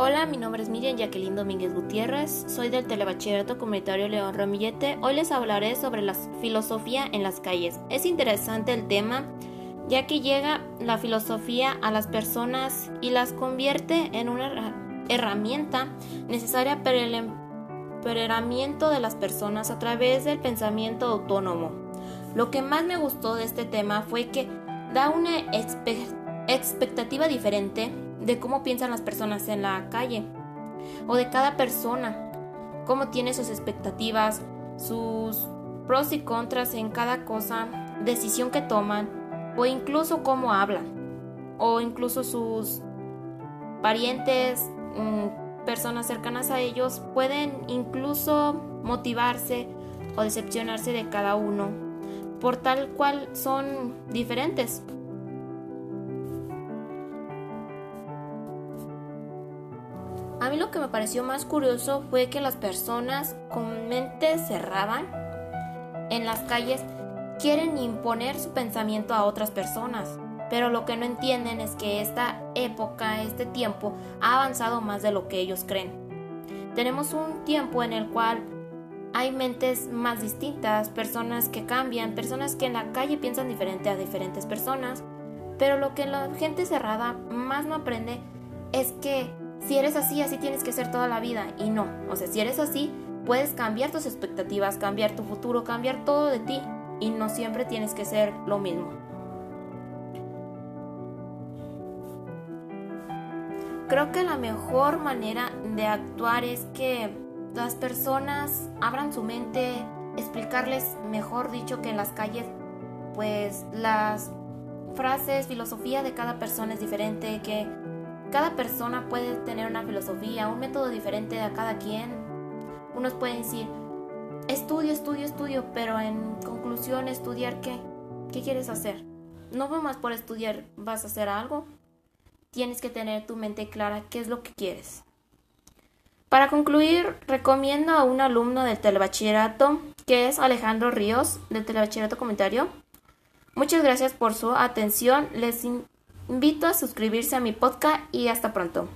Hola, mi nombre es Miriam Jacqueline Domínguez Gutiérrez, soy del Telebachillerato Comunitario León Ramillete. Hoy les hablaré sobre la filosofía en las calles. Es interesante el tema, ya que llega la filosofía a las personas y las convierte en una herramienta necesaria para el empoderamiento de las personas a través del pensamiento autónomo. Lo que más me gustó de este tema fue que da una expectativa diferente de cómo piensan las personas en la calle o de cada persona, cómo tiene sus expectativas, sus pros y contras en cada cosa, decisión que toman o incluso cómo hablan o incluso sus parientes, mm, personas cercanas a ellos pueden incluso motivarse o decepcionarse de cada uno por tal cual son diferentes. A mí lo que me pareció más curioso fue que las personas con mente cerrada en las calles quieren imponer su pensamiento a otras personas, pero lo que no entienden es que esta época, este tiempo, ha avanzado más de lo que ellos creen. Tenemos un tiempo en el cual hay mentes más distintas, personas que cambian, personas que en la calle piensan diferente a diferentes personas, pero lo que la gente cerrada más no aprende es que si eres así, así tienes que ser toda la vida. Y no, o sea, si eres así, puedes cambiar tus expectativas, cambiar tu futuro, cambiar todo de ti. Y no siempre tienes que ser lo mismo. Creo que la mejor manera de actuar es que las personas abran su mente, explicarles, mejor dicho, que en las calles, pues las frases, filosofía de cada persona es diferente, que cada persona puede tener una filosofía, un método diferente a cada quien. Unos pueden decir, estudio, estudio, estudio, pero en conclusión, estudiar qué? ¿Qué quieres hacer? No más por estudiar vas a hacer algo. Tienes que tener tu mente clara qué es lo que quieres. Para concluir, recomiendo a un alumno del telebachillerato, que es Alejandro Ríos, del telebachillerato comentario. Muchas gracias por su atención. Les invito a suscribirse a mi podcast y hasta pronto.